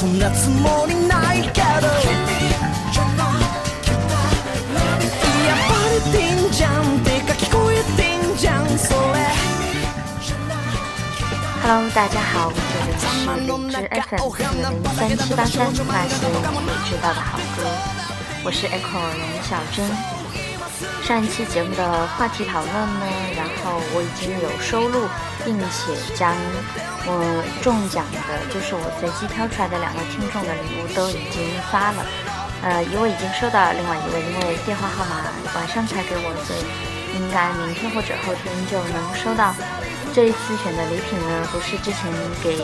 そんなつもりないけどやっぱりてんじゃんってか聞こえてんじゃんそれ Hello，大家好，这里是荔枝 FM 四零三七八三，那些你知道的好歌，我是 Echo 任小珍。上一期节目的话题讨论呢，然后我已经有收录，并且将 我中奖的，就是我随机挑出来的两个听众的礼物都已经发了。呃，一位已经收到了，另外一位因为电话号码晚上才给我，所以应该明天或者后天就能收到。这一次选的礼品呢，不是之前给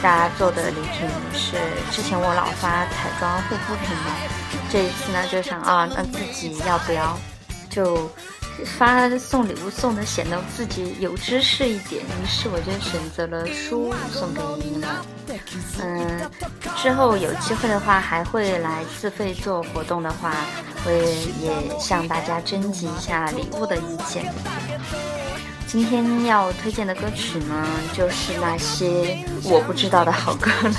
大家做的礼品，是之前我老发彩妆护肤品嘛。这一次呢，就想啊，那自己要不要就发送礼物送的显得自己有知识一点，于是我就选择了书送给你们。嗯，之后有机会的话，还会来自费做活动的话，会也向大家征集一下礼物的意见。今天要推荐的歌曲呢，就是那些我不知道的好歌了。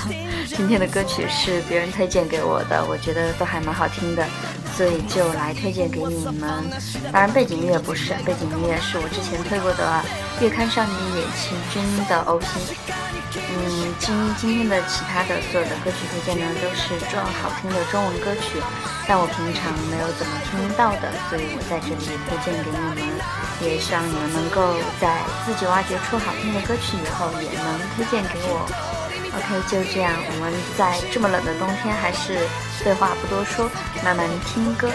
今天的歌曲是别人推荐给我的，我觉得都还蛮好听的，所以就来推荐给你们。当然，背景音乐不是，背景音乐是我之前推过的《月刊少年野崎君》的 OP。嗯，今今天的其他的所有的歌曲推荐呢，都是中好听的中文歌曲，但我平常没有怎么听到的，所以我在这里推荐给你们，也希望你们能够在自己挖掘出好听的歌曲以后，也能推荐给我。OK，就这样，我们在这么冷的冬天，还是废话不多说，慢慢听歌。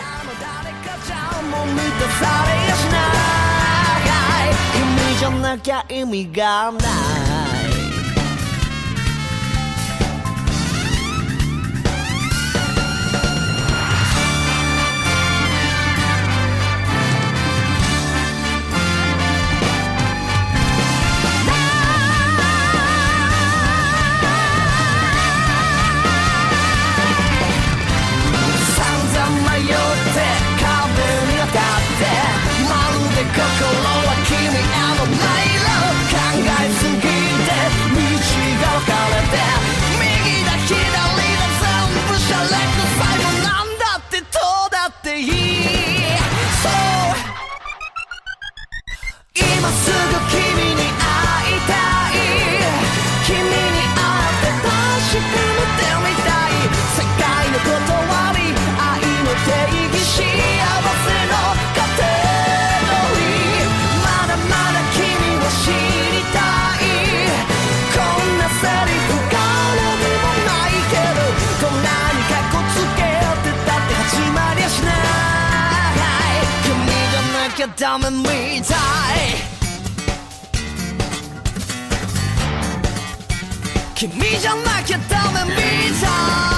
coco. メみたい君じゃなきゃダメみたい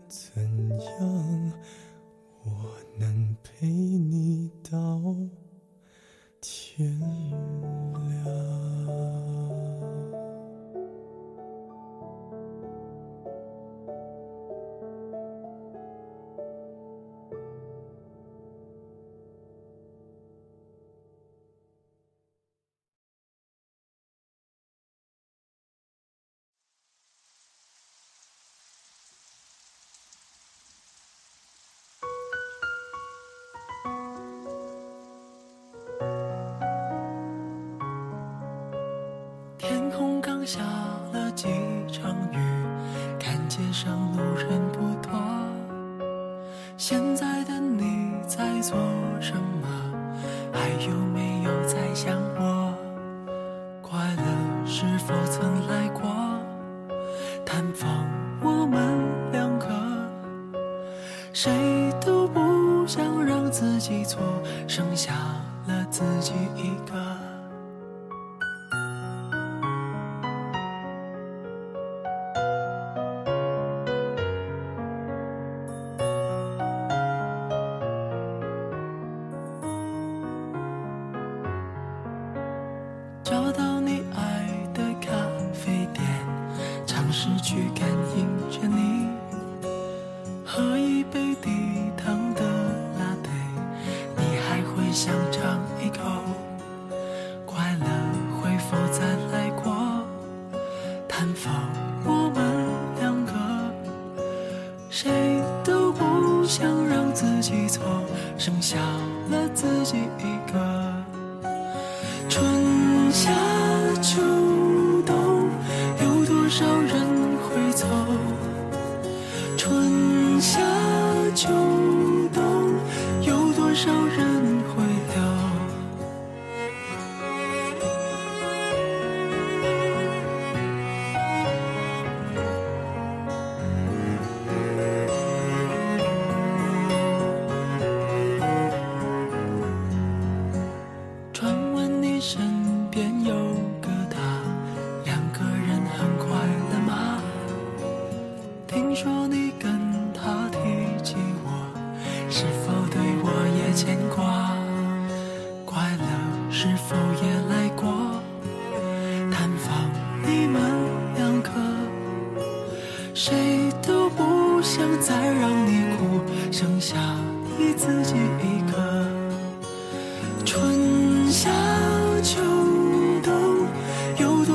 怎样，我能陪你到天亮。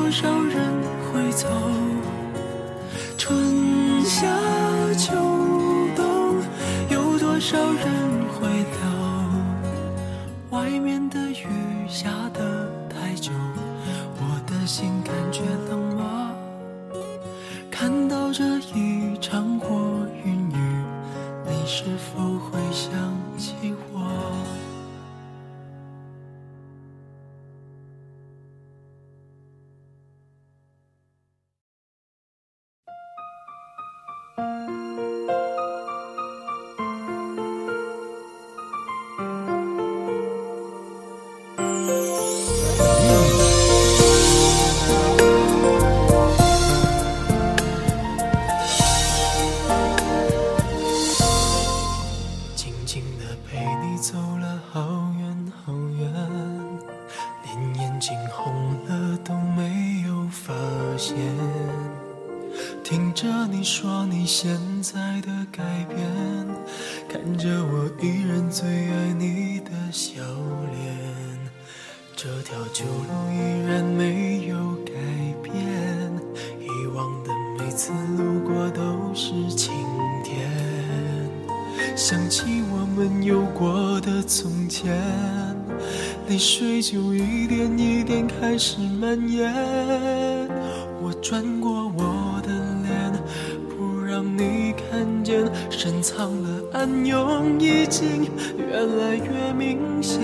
多少人会走？春夏秋冬，有多少人会走？外面的雨下得太久，我的心感觉冷已经越来越明显。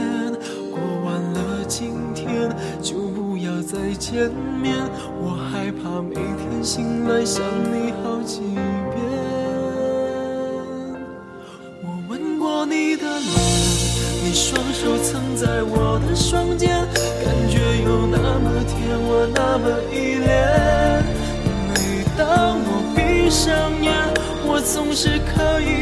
过完了今天，就不要再见面。我害怕每天醒来想你好几遍。我吻过你的脸，你双手曾在我的双肩，感觉有那么甜，我那么依恋。每当我闭上眼，我总是可以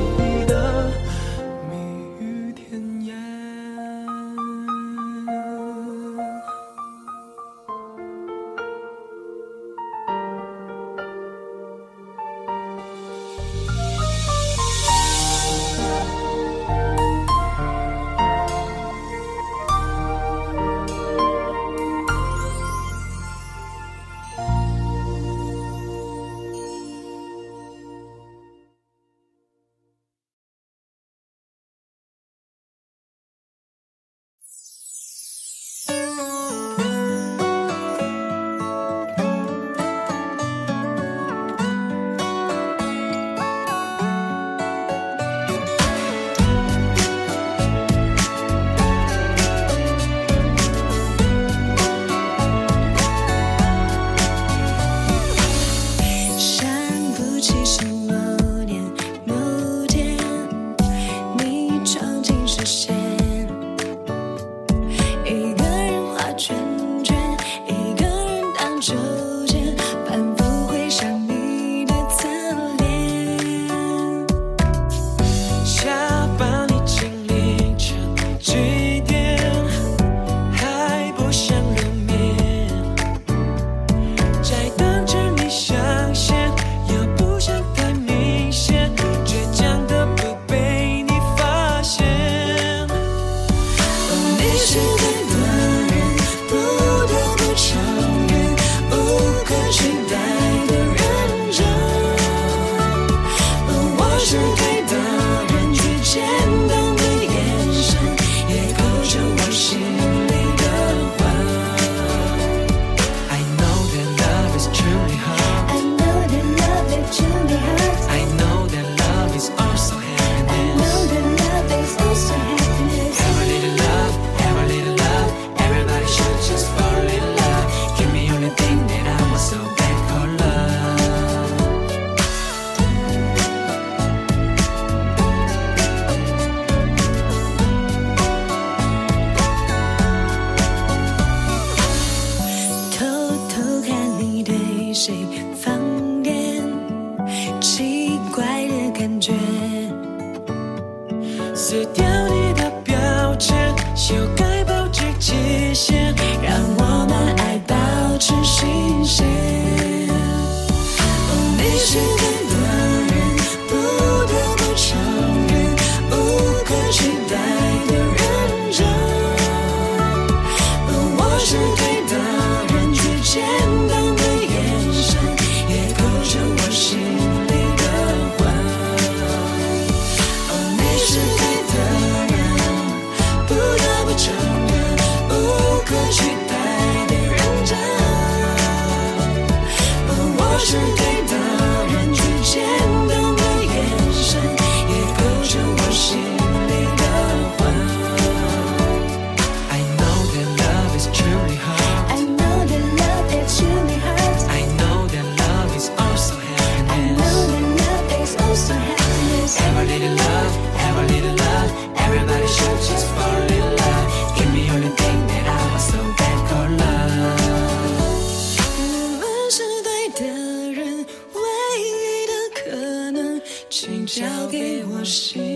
请交给我心。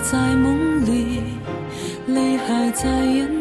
在梦里泪还在眼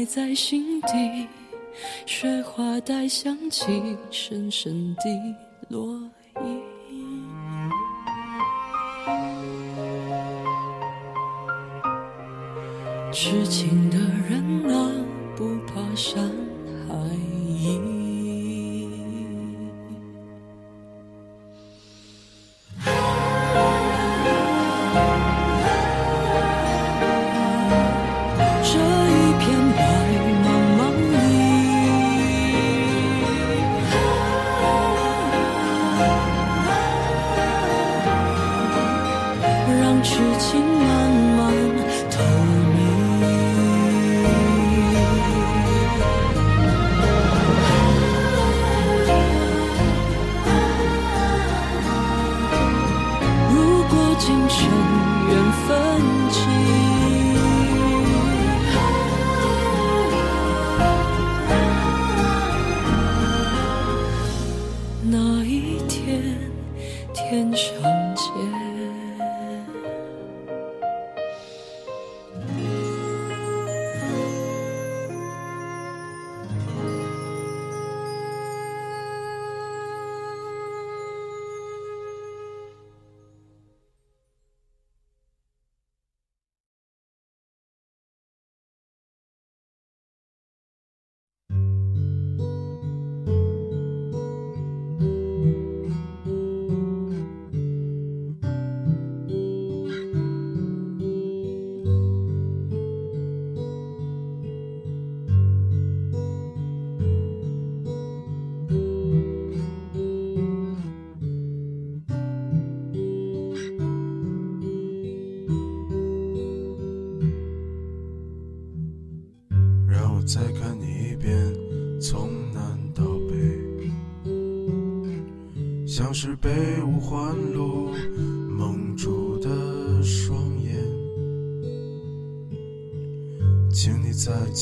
埋在心底，雪花带香气，深深的落意。痴情的人啊，不怕伤害。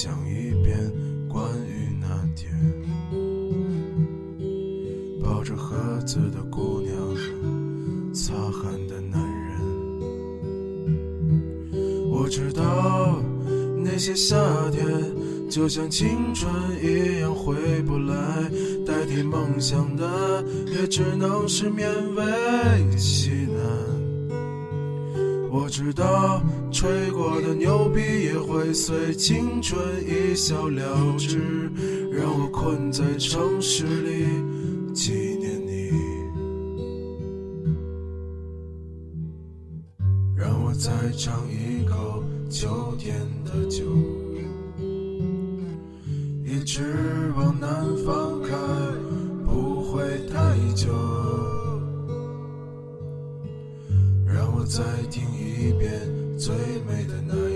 讲一遍关于那天抱着盒子的姑娘，擦汗的男人。我知道那些夏天就像青春一样回不来，代替梦想的也只能是勉为其难。我知道吹过的牛逼也会随青春一笑了之，让我困在城市里纪念你，让我再尝一口秋天的酒，一直往南方开，不会太久。让我再听一遍最美的那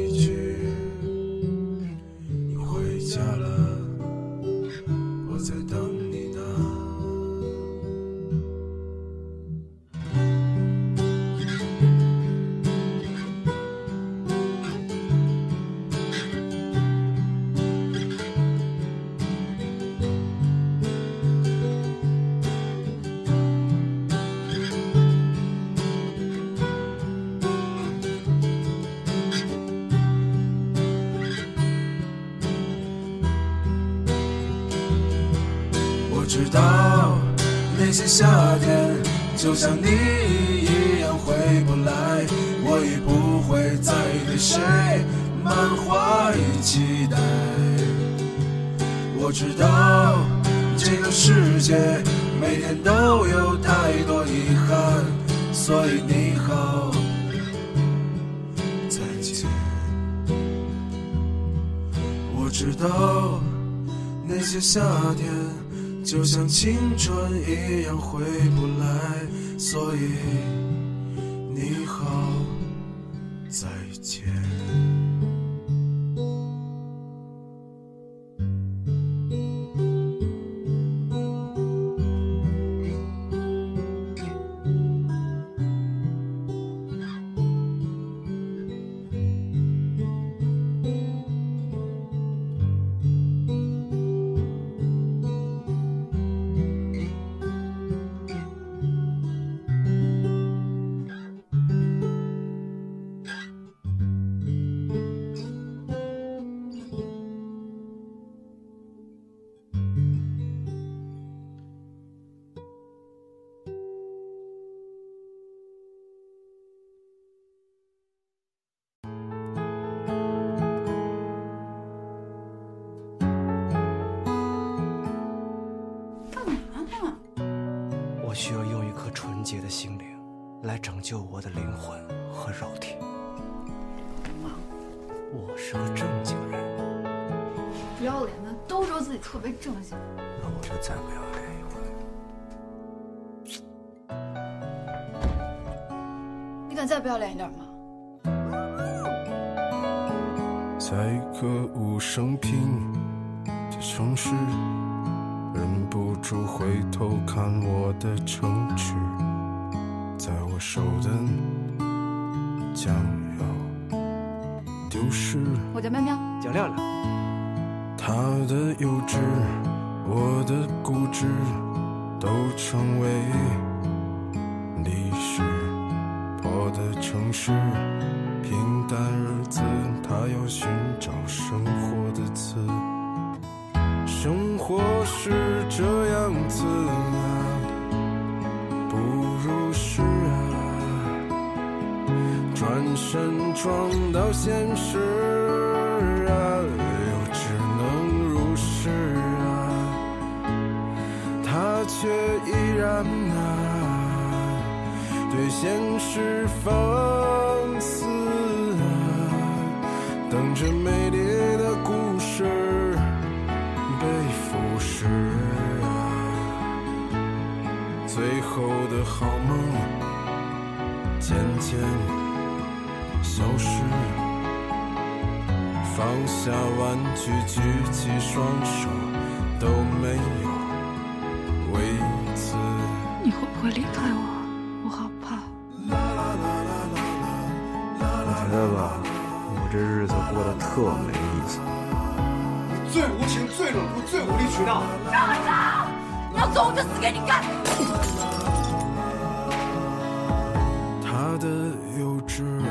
青春一样回不来，所以救我的灵魂和肉体。我是个正经人，不要脸的都说自己特别正经，那我就再不要脸一回。你敢再不要脸一点吗？在一个无声平的城市，忍不住回头看我的城池，手的将要丢失。我叫喵喵，叫亮亮，他的幼稚，我的固执，都成为历史。破的城市，平淡日子，他要寻找生活的词。生活是这身撞到现实啊，又只能如是啊。他却依然啊，对现实放肆啊，等着美丽的故事被腐蚀啊。最后的好梦渐渐消失，放下玩具，举起双手，都没有为此。你会不会离开我，我好怕。我觉得吧，我这日子过得特没意思。你最无情、最冷酷、最无理取闹。要走我就死给你看！他的幼稚？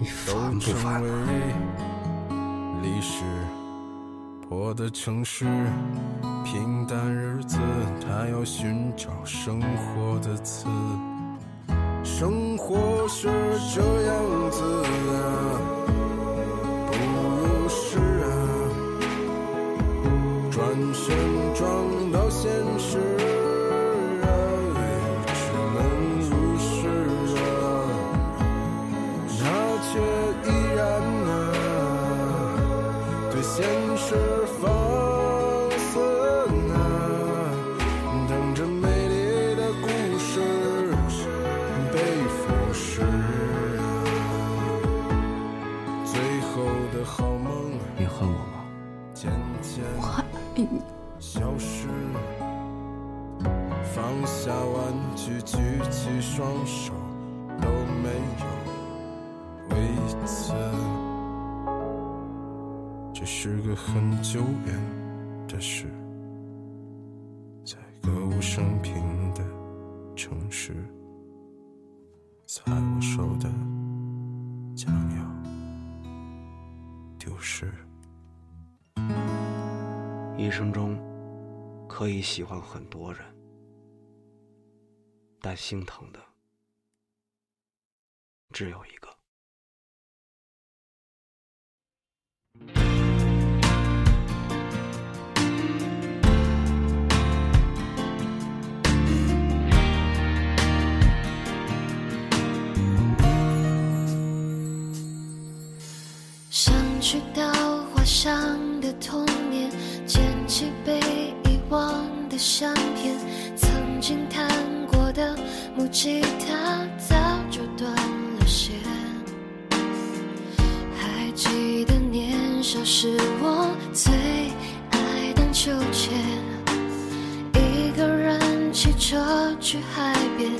你烦不烦？历史破的城市，平淡日子，他要寻找生活的刺。生活是这样子啊，可以喜欢很多人，但心疼的只有一个。想去到画上的童年，捡起被遗忘的相片，曾经弹过的木吉他早就断了弦。还记得年少时我最爱荡秋千，一个人骑车去海边，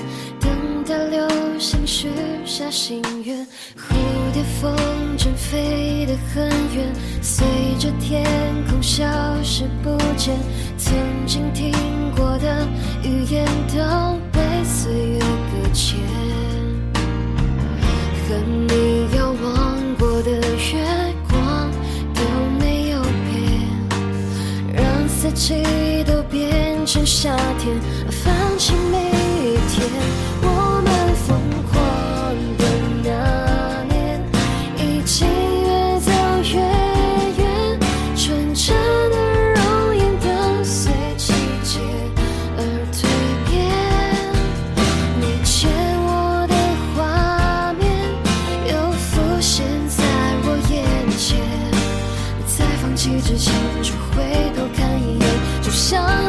流星许下心愿，蝴蝶风筝飞得很远，随着天空消失不见。曾经听过的语言都被岁月搁浅，和你遥望过的月光都没有变，让四季都变成夏天，放弃每一天。眼，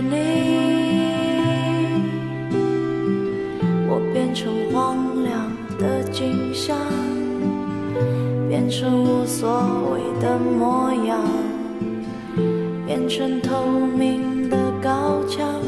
变成无所谓的模样，变成透明的高墙，